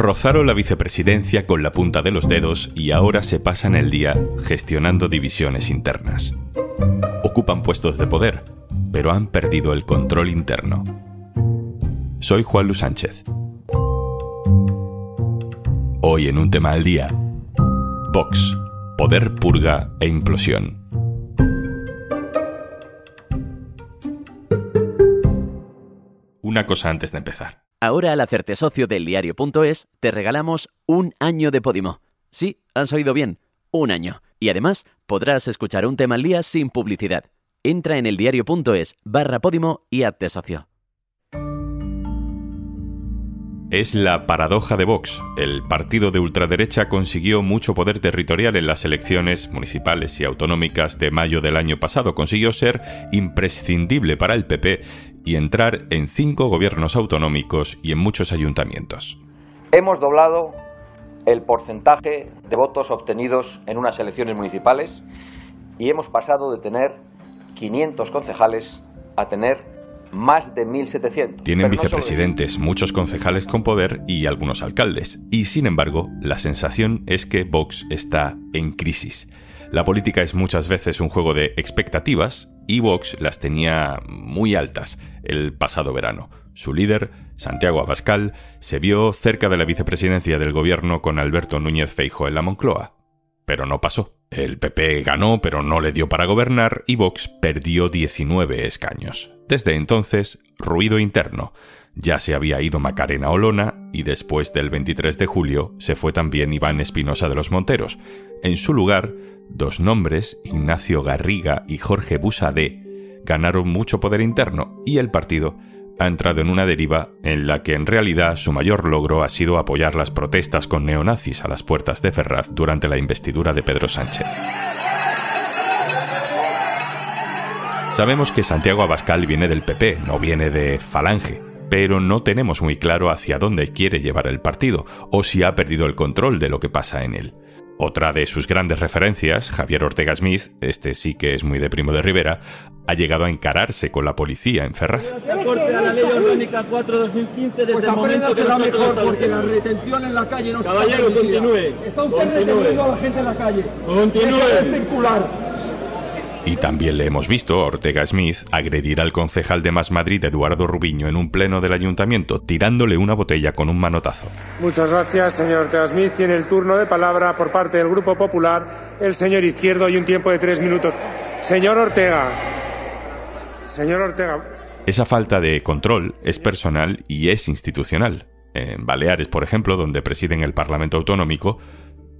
Rozaron la vicepresidencia con la punta de los dedos y ahora se pasan el día gestionando divisiones internas. Ocupan puestos de poder, pero han perdido el control interno. Soy Juan Luis Sánchez. Hoy en un tema al día. Vox, poder purga e implosión. Una cosa antes de empezar. Ahora al hacerte socio del diario.es te regalamos un año de Podimo. Sí, has oído bien, un año. Y además podrás escuchar un tema al día sin publicidad. Entra en eldiario.es barra Podimo y hazte socio. Es la paradoja de Vox. El partido de ultraderecha consiguió mucho poder territorial en las elecciones municipales y autonómicas de mayo del año pasado. Consiguió ser imprescindible para el PP y entrar en cinco gobiernos autonómicos y en muchos ayuntamientos. Hemos doblado el porcentaje de votos obtenidos en unas elecciones municipales y hemos pasado de tener 500 concejales a tener más de 1.700. Tienen vicepresidentes, muchos concejales con poder y algunos alcaldes. Y sin embargo, la sensación es que Vox está en crisis. La política es muchas veces un juego de expectativas y Vox las tenía muy altas el pasado verano. Su líder, Santiago Abascal, se vio cerca de la vicepresidencia del gobierno con Alberto Núñez Feijo en la Moncloa. Pero no pasó. El PP ganó, pero no le dio para gobernar y Vox perdió 19 escaños. Desde entonces, ruido interno. Ya se había ido Macarena Olona y después del 23 de julio se fue también Iván Espinosa de los Monteros. En su lugar, dos nombres, Ignacio Garriga y Jorge Busadé, ganaron mucho poder interno y el partido ha entrado en una deriva en la que en realidad su mayor logro ha sido apoyar las protestas con neonazis a las puertas de Ferraz durante la investidura de Pedro Sánchez. Sabemos que Santiago Abascal viene del PP, no viene de Falange, pero no tenemos muy claro hacia dónde quiere llevar el partido o si ha perdido el control de lo que pasa en él. Otra de sus grandes referencias, Javier Ortega Smith, este sí que es muy de primo de Rivera, ha llegado a encararse con la policía en Ferraz. Caballero, continúe. Está usted a la gente en la calle. Continúe. Y también le hemos visto a Ortega Smith agredir al concejal de Más Madrid, Eduardo Rubiño, en un pleno del ayuntamiento, tirándole una botella con un manotazo. Muchas gracias, señor Ortega Smith. Tiene el turno de palabra por parte del Grupo Popular el señor Izquierdo y un tiempo de tres minutos. Señor Ortega. Señor Ortega. Esa falta de control es personal y es institucional. En Baleares, por ejemplo, donde presiden el Parlamento Autonómico,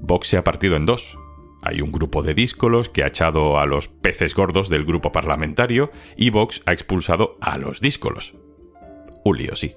Vox se ha partido en dos hay un grupo de díscolos que ha echado a los peces gordos del grupo parlamentario y Vox ha expulsado a los díscolos. Lío, sí.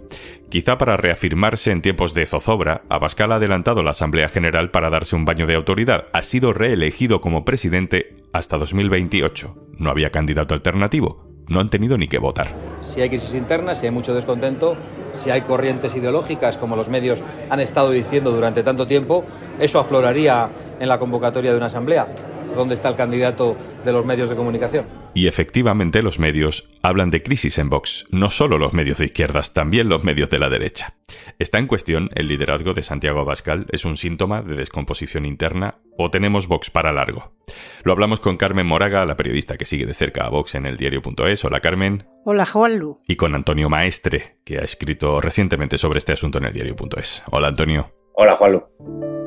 Quizá para reafirmarse en tiempos de zozobra, Abascal ha adelantado la Asamblea General para darse un baño de autoridad. Ha sido reelegido como presidente hasta 2028. No había candidato alternativo. No han tenido ni que votar. Si hay crisis interna, si hay mucho descontento, si hay corrientes ideológicas, como los medios han estado diciendo durante tanto tiempo, eso afloraría en la convocatoria de una asamblea. ¿Dónde está el candidato de los medios de comunicación? Y efectivamente los medios hablan de crisis en Vox, no solo los medios de izquierdas, también los medios de la derecha. ¿Está en cuestión el liderazgo de Santiago Abascal? ¿Es un síntoma de descomposición interna o tenemos Vox para largo? Lo hablamos con Carmen Moraga, la periodista que sigue de cerca a Vox en el diario.es. Hola Carmen. Hola Juanlu. Y con Antonio Maestre, que ha escrito recientemente sobre este asunto en el diario.es. Hola Antonio. Hola Juanlu.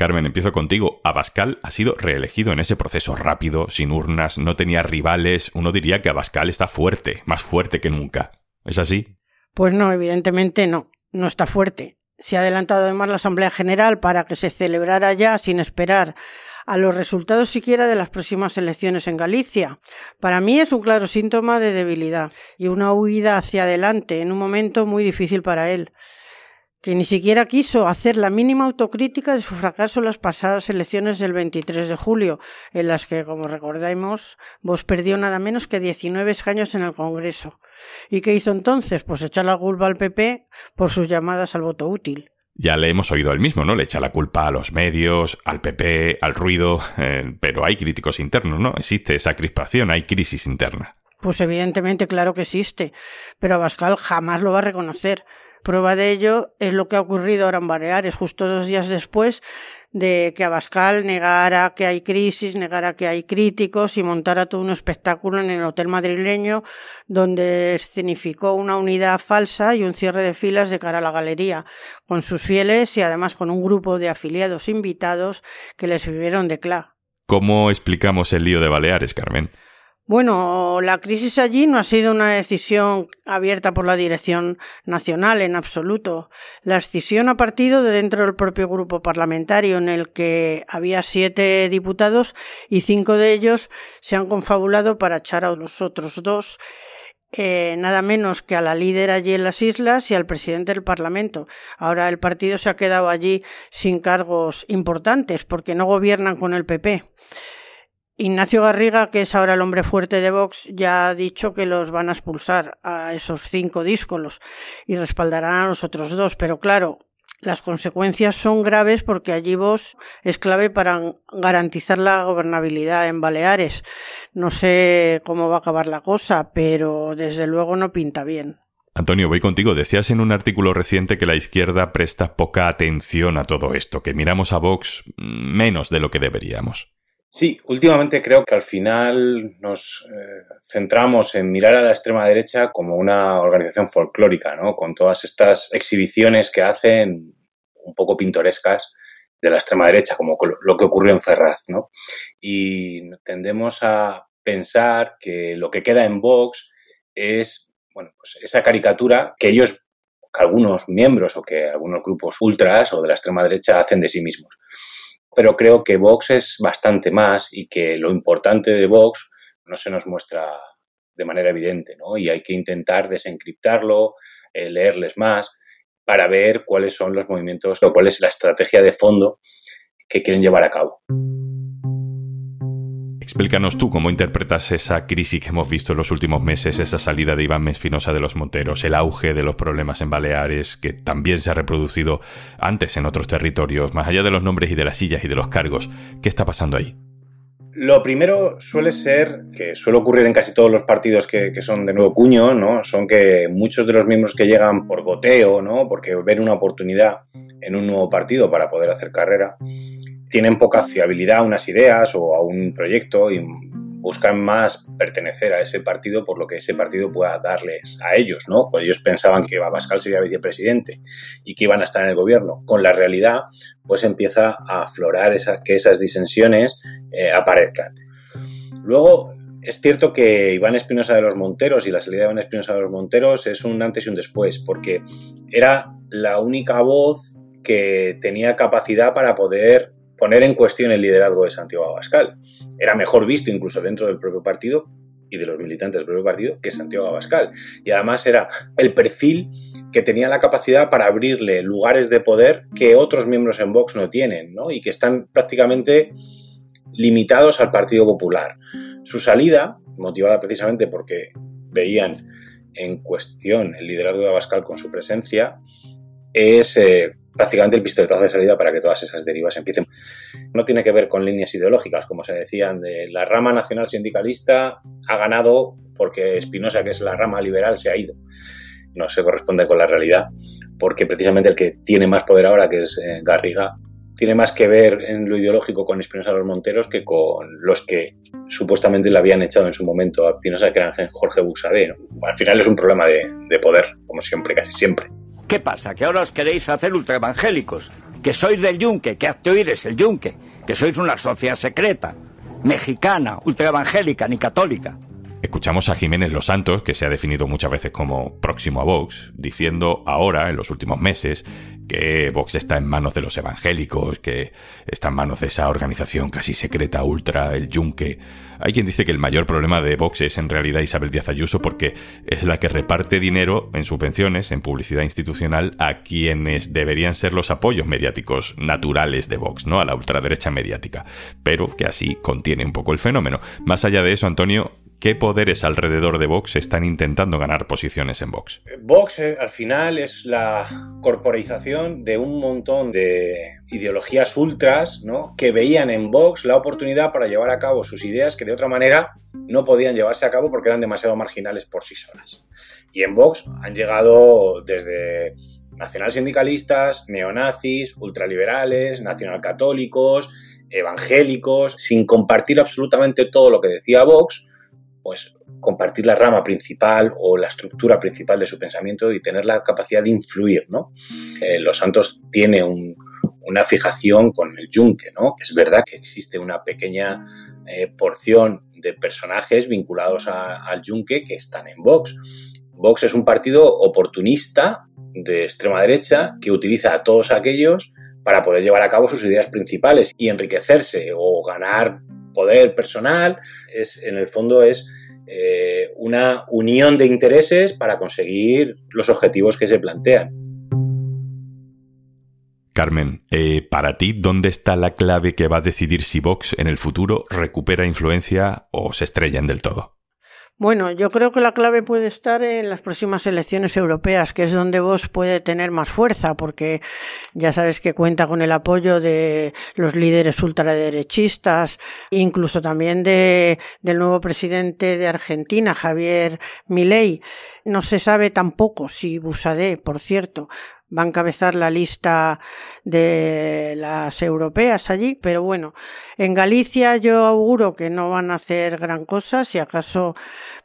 Carmen, empiezo contigo. Abascal ha sido reelegido en ese proceso rápido, sin urnas, no tenía rivales. Uno diría que Abascal está fuerte, más fuerte que nunca. ¿Es así? Pues no, evidentemente no. No está fuerte. Se ha adelantado además la Asamblea General para que se celebrara ya sin esperar a los resultados siquiera de las próximas elecciones en Galicia. Para mí es un claro síntoma de debilidad y una huida hacia adelante en un momento muy difícil para él que ni siquiera quiso hacer la mínima autocrítica de su fracaso en las pasadas elecciones del 23 de julio, en las que, como recordamos, vos perdió nada menos que 19 escaños en el Congreso. ¿Y qué hizo entonces? Pues echar la culpa al PP por sus llamadas al voto útil. Ya le hemos oído el mismo, ¿no? Le echa la culpa a los medios, al PP, al ruido, eh, pero hay críticos internos, ¿no? Existe esa crispación, hay crisis interna. Pues evidentemente, claro que existe, pero Abascal jamás lo va a reconocer Prueba de ello es lo que ha ocurrido ahora en Baleares, justo dos días después de que Abascal negara que hay crisis, negara que hay críticos y montara todo un espectáculo en el hotel madrileño donde escenificó una unidad falsa y un cierre de filas de cara a la galería, con sus fieles y además con un grupo de afiliados invitados que le sirvieron de cla. ¿Cómo explicamos el lío de Baleares, Carmen? Bueno, la crisis allí no ha sido una decisión abierta por la dirección nacional en absoluto. La escisión ha partido de dentro del propio grupo parlamentario en el que había siete diputados y cinco de ellos se han confabulado para echar a los otros dos eh, nada menos que a la líder allí en las islas y al presidente del Parlamento. Ahora el partido se ha quedado allí sin cargos importantes porque no gobiernan con el PP. Ignacio Garriga, que es ahora el hombre fuerte de Vox, ya ha dicho que los van a expulsar a esos cinco díscolos y respaldarán a los otros dos. Pero claro, las consecuencias son graves porque allí Vox es clave para garantizar la gobernabilidad en Baleares. No sé cómo va a acabar la cosa, pero desde luego no pinta bien. Antonio, voy contigo. Decías en un artículo reciente que la izquierda presta poca atención a todo esto, que miramos a Vox menos de lo que deberíamos. Sí, últimamente creo que al final nos eh, centramos en mirar a la extrema derecha como una organización folclórica, ¿no? Con todas estas exhibiciones que hacen un poco pintorescas de la extrema derecha, como lo que ocurrió en Ferraz, ¿no? Y tendemos a pensar que lo que queda en Vox es, bueno, pues esa caricatura que ellos, que algunos miembros o que algunos grupos ultras o de la extrema derecha hacen de sí mismos pero creo que Vox es bastante más y que lo importante de Vox no se nos muestra de manera evidente, ¿no? Y hay que intentar desencriptarlo, eh, leerles más para ver cuáles son los movimientos o cuál es la estrategia de fondo que quieren llevar a cabo. Explícanos tú cómo interpretas esa crisis que hemos visto en los últimos meses, esa salida de Iván Espinosa de los Monteros, el auge de los problemas en Baleares, que también se ha reproducido antes en otros territorios, más allá de los nombres y de las sillas y de los cargos. ¿Qué está pasando ahí? Lo primero suele ser, que suele ocurrir en casi todos los partidos que, que, son de nuevo cuño, ¿no? Son que muchos de los miembros que llegan por goteo, ¿no? Porque ven una oportunidad en un nuevo partido para poder hacer carrera, tienen poca fiabilidad a unas ideas o a un proyecto y buscan más pertenecer a ese partido por lo que ese partido pueda darles a ellos, ¿no? Pues ellos pensaban que Abascal sería vicepresidente y que iban a estar en el gobierno. Con la realidad, pues empieza a aflorar esa, que esas disensiones eh, aparezcan. Luego, es cierto que Iván Espinosa de los Monteros y la salida de Iván Espinosa de los Monteros es un antes y un después, porque era la única voz que tenía capacidad para poder poner en cuestión el liderazgo de Santiago Abascal. Era mejor visto incluso dentro del propio partido y de los militantes del propio partido que Santiago Abascal. Y además era el perfil que tenía la capacidad para abrirle lugares de poder que otros miembros en Vox no tienen, ¿no? Y que están prácticamente limitados al Partido Popular. Su salida, motivada precisamente porque veían en cuestión el liderazgo de Abascal con su presencia, es eh, prácticamente el pistoletazo de salida para que todas esas derivas empiecen. No tiene que ver con líneas ideológicas, como se decían, de la rama nacional sindicalista ha ganado porque Espinosa, que es la rama liberal, se ha ido. No se corresponde con la realidad, porque precisamente el que tiene más poder ahora, que es eh, Garriga, tiene más que ver en lo ideológico con Espinosa los Monteros que con los que supuestamente le habían echado en su momento a Espinosa, que eran Jorge Busadé. Al final es un problema de poder, como siempre, casi siempre. ¿Qué pasa? ¿Que ahora os queréis hacer ultraevangélicos? ¿Que sois del yunque? ¿Que hazte oír es el yunque? ¿Que sois una sociedad secreta? Mexicana, ultraevangélica, ni católica. Escuchamos a Jiménez Los Santos, que se ha definido muchas veces como próximo a Vox, diciendo ahora, en los últimos meses, que Vox está en manos de los evangélicos, que está en manos de esa organización casi secreta ultra, el Yunque. Hay quien dice que el mayor problema de Vox es en realidad Isabel Díaz Ayuso porque es la que reparte dinero en subvenciones, en publicidad institucional, a quienes deberían ser los apoyos mediáticos naturales de Vox, ¿no? A la ultraderecha mediática. Pero que así contiene un poco el fenómeno. Más allá de eso, Antonio, ¿Qué poderes alrededor de Vox están intentando ganar posiciones en Vox? Vox eh, al final es la corporización de un montón de ideologías ultras ¿no? que veían en Vox la oportunidad para llevar a cabo sus ideas que de otra manera no podían llevarse a cabo porque eran demasiado marginales por sí solas. Y en Vox han llegado desde nacionalsindicalistas, neonazis, ultraliberales, nacionalcatólicos, evangélicos, sin compartir absolutamente todo lo que decía Vox, pues compartir la rama principal o la estructura principal de su pensamiento y tener la capacidad de influir, ¿no? Eh, Los Santos tiene una fijación con el yunque, ¿no? Es verdad que existe una pequeña eh, porción de personajes vinculados al yunque que están en Vox. Vox es un partido oportunista de extrema derecha que utiliza a todos aquellos para poder llevar a cabo sus ideas principales y enriquecerse o ganar poder personal, es, en el fondo es eh, una unión de intereses para conseguir los objetivos que se plantean. Carmen, eh, para ti, ¿dónde está la clave que va a decidir si Vox en el futuro recupera influencia o se estrellan del todo? Bueno, yo creo que la clave puede estar en las próximas elecciones europeas, que es donde vos puede tener más fuerza, porque ya sabes que cuenta con el apoyo de los líderes ultraderechistas, incluso también de, del nuevo presidente de Argentina, Javier Milei. No se sabe tampoco si Busadé, por cierto, va a encabezar la lista de las europeas allí, pero bueno, en Galicia yo auguro que no van a hacer gran cosa, si acaso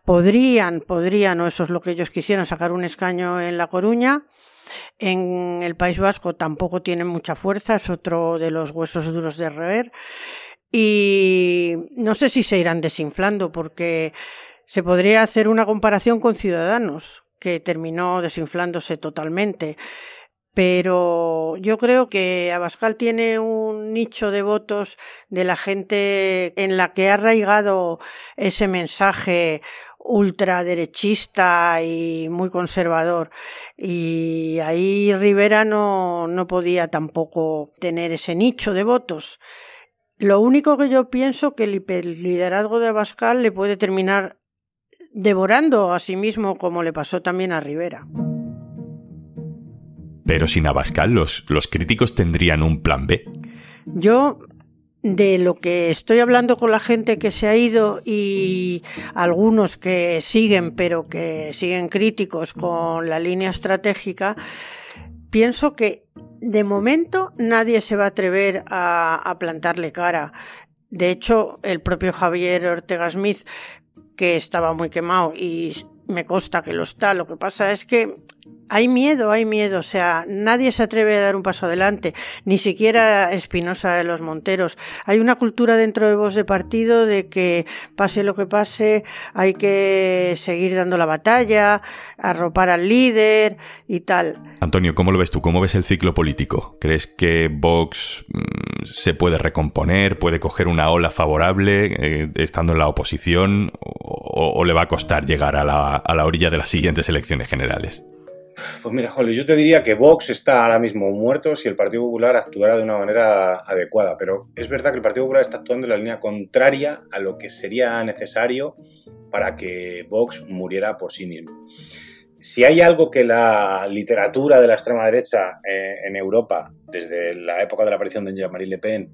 podrían, podrían, o eso es lo que ellos quisieran, sacar un escaño en La Coruña. En el País Vasco tampoco tienen mucha fuerza, es otro de los huesos duros de rever. Y no sé si se irán desinflando, porque se podría hacer una comparación con Ciudadanos, que terminó desinflándose totalmente. Pero yo creo que Abascal tiene un nicho de votos de la gente en la que ha arraigado ese mensaje ultraderechista y muy conservador. Y ahí Rivera no, no podía tampoco tener ese nicho de votos. Lo único que yo pienso que el liderazgo de Abascal le puede terminar devorando a sí mismo como le pasó también a Rivera. Pero sin Abascal, los, los críticos tendrían un plan B. Yo de lo que estoy hablando con la gente que se ha ido y algunos que siguen, pero que siguen críticos con la línea estratégica, pienso que de momento nadie se va a atrever a, a plantarle cara. De hecho, el propio Javier Ortega Smith, que estaba muy quemado y me consta que lo está, lo que pasa es que hay miedo, hay miedo, o sea, nadie se atreve a dar un paso adelante, ni siquiera Espinosa de los Monteros. Hay una cultura dentro de vos de partido de que pase lo que pase, hay que seguir dando la batalla, arropar al líder y tal. Antonio, ¿cómo lo ves tú? ¿Cómo ves el ciclo político? ¿Crees que Vox mm, se puede recomponer, puede coger una ola favorable eh, estando en la oposición o, le va a costar llegar a la orilla de las siguientes elecciones generales? Pues mira, Jolly, yo te diría que Vox está ahora mismo muerto si el Partido Popular actuara de una manera adecuada, pero es verdad que el Partido Popular está actuando en la línea contraria a lo que sería necesario para que Vox muriera por sí mismo. Si hay algo que la literatura de la extrema derecha eh, en Europa, desde la época de la aparición de Jean-Marie Le Pen,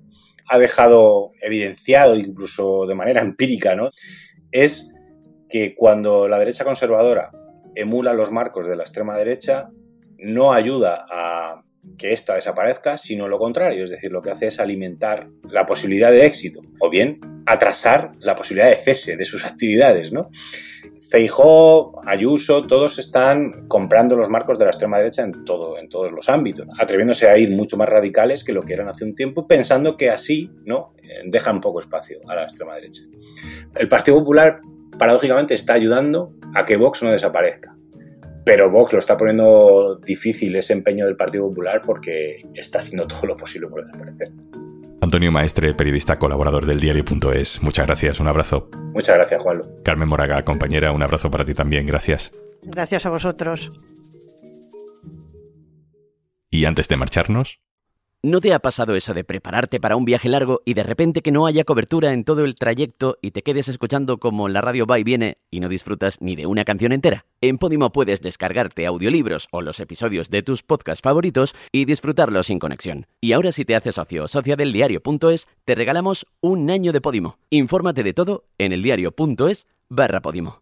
ha dejado evidenciado incluso de manera empírica, ¿no? es que cuando la derecha conservadora emula los marcos de la extrema derecha, no ayuda a que ésta desaparezca, sino lo contrario, es decir, lo que hace es alimentar la posibilidad de éxito, o bien atrasar la posibilidad de cese de sus actividades, ¿no? Feijó, Ayuso, todos están comprando los marcos de la extrema derecha en, todo, en todos los ámbitos, atreviéndose a ir mucho más radicales que lo que eran hace un tiempo, pensando que así ¿no? dejan poco espacio a la extrema derecha. El Partido Popular paradójicamente está ayudando a que Vox no desaparezca. Pero Vox lo está poniendo difícil ese empeño del Partido Popular porque está haciendo todo lo posible por desaparecer. Antonio Maestre, periodista colaborador del diario.es. Muchas gracias, un abrazo. Muchas gracias, Juanlo. Carmen Moraga, compañera, un abrazo para ti también, gracias. Gracias a vosotros. Y antes de marcharnos, ¿No te ha pasado eso de prepararte para un viaje largo y de repente que no haya cobertura en todo el trayecto y te quedes escuchando como la radio va y viene y no disfrutas ni de una canción entera? En Podimo puedes descargarte audiolibros o los episodios de tus podcasts favoritos y disfrutarlos sin conexión. Y ahora si te haces socio o socia del diario.es, te regalamos un año de Podimo. Infórmate de todo en eldiario.es barra Podimo.